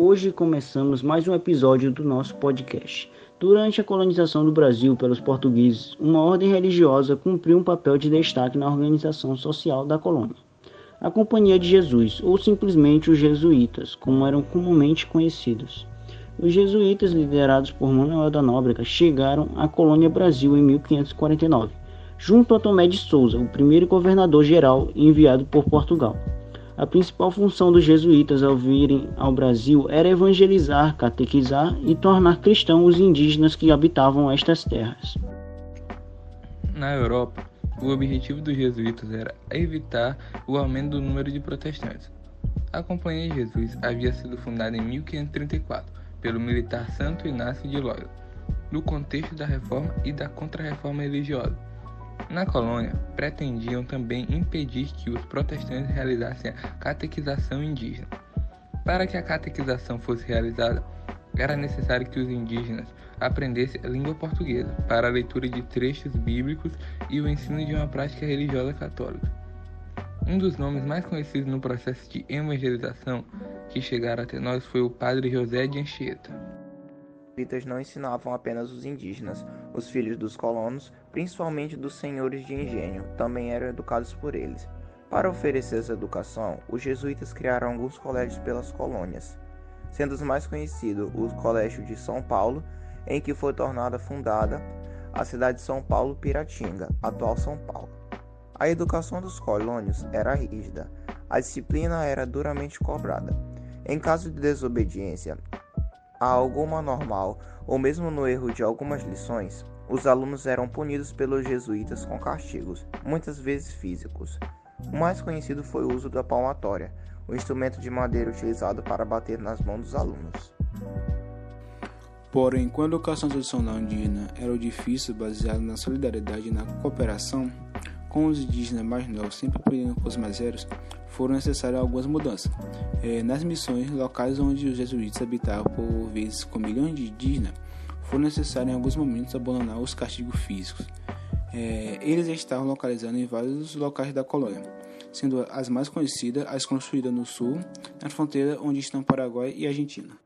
Hoje começamos mais um episódio do nosso podcast. Durante a colonização do Brasil pelos portugueses, uma ordem religiosa cumpriu um papel de destaque na organização social da colônia. A Companhia de Jesus, ou simplesmente os jesuítas, como eram comumente conhecidos. Os jesuítas, liderados por Manuel da Nóbrega, chegaram à colônia Brasil em 1549, junto a Tomé de Souza, o primeiro governador-geral enviado por Portugal. A principal função dos jesuítas ao virem ao Brasil era evangelizar, catequizar e tornar cristãos os indígenas que habitavam estas terras. Na Europa, o objetivo dos jesuítas era evitar o aumento do número de protestantes. A Companhia de Jesus havia sido fundada em 1534 pelo militar Santo Inácio de Loyola, no contexto da reforma e da contra-reforma religiosa. Na colônia, pretendiam também impedir que os protestantes realizassem a catequização indígena. Para que a catequização fosse realizada, era necessário que os indígenas aprendessem a língua portuguesa para a leitura de trechos bíblicos e o ensino de uma prática religiosa católica. Um dos nomes mais conhecidos no processo de evangelização que chegaram até nós foi o padre José de Anchieta jesuítas não ensinavam apenas os indígenas, os filhos dos colonos, principalmente dos senhores de engenho, também eram educados por eles. Para oferecer essa educação, os jesuítas criaram alguns colégios pelas colônias, sendo os mais conhecidos o Colégio de São Paulo, em que foi tornada fundada a cidade de São Paulo Piratinga, atual São Paulo. A educação dos colônios era rígida, a disciplina era duramente cobrada. Em caso de desobediência, a alguma normal ou mesmo no erro de algumas lições, os alunos eram punidos pelos jesuítas com castigos, muitas vezes físicos. O mais conhecido foi o uso da palmatória, o instrumento de madeira utilizado para bater nas mãos dos alunos. Porém, quando a educação tradicional indígena era difícil baseado na solidariedade e na cooperação, com os indígenas mais novos sempre aprendendo com os mais velhos, foram necessárias algumas mudanças. É, nas missões locais onde os jesuítas habitavam por vezes com milhões de indígenas, foram necessários em alguns momentos abandonar os castigos físicos. É, eles estavam localizados em vários locais da colônia, sendo as mais conhecidas as construídas no sul, na fronteira onde estão Paraguai e Argentina.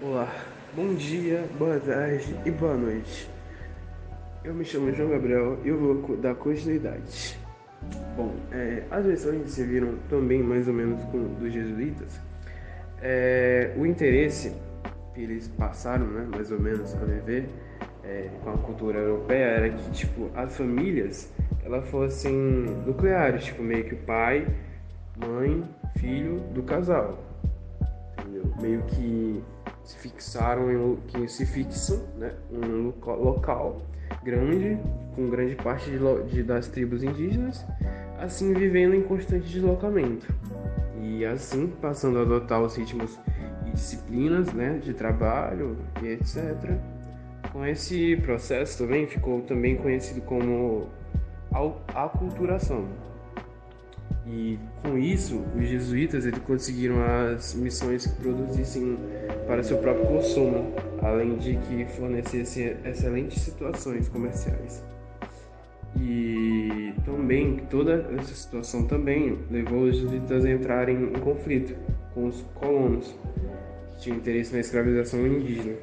Olá, bom dia, boa tarde e boa noite. Eu me chamo João Gabriel e eu vou dar continuidade. Bom, é, as se viram também mais ou menos com dos jesuítas. É, o interesse que eles passaram, né, mais ou menos, a viver é, com a cultura europeia era que tipo as famílias elas fossem nucleares, tipo meio que o pai, mãe, filho do casal, entendeu? Meio que se fixaram em que se fixam, né, um local grande, com grande parte de, de, das tribos indígenas, assim vivendo em constante deslocamento. E assim passando a adotar os ritmos e disciplinas né, de trabalho e etc. Com esse processo também ficou também conhecido como aculturação. E com isso, os jesuítas eles conseguiram as missões que produzissem para seu próprio consumo, além de que fornecessem excelentes situações comerciais. E também toda essa situação também levou os jesuítas a entrarem em conflito com os colonos que tinham interesse na escravização indígena.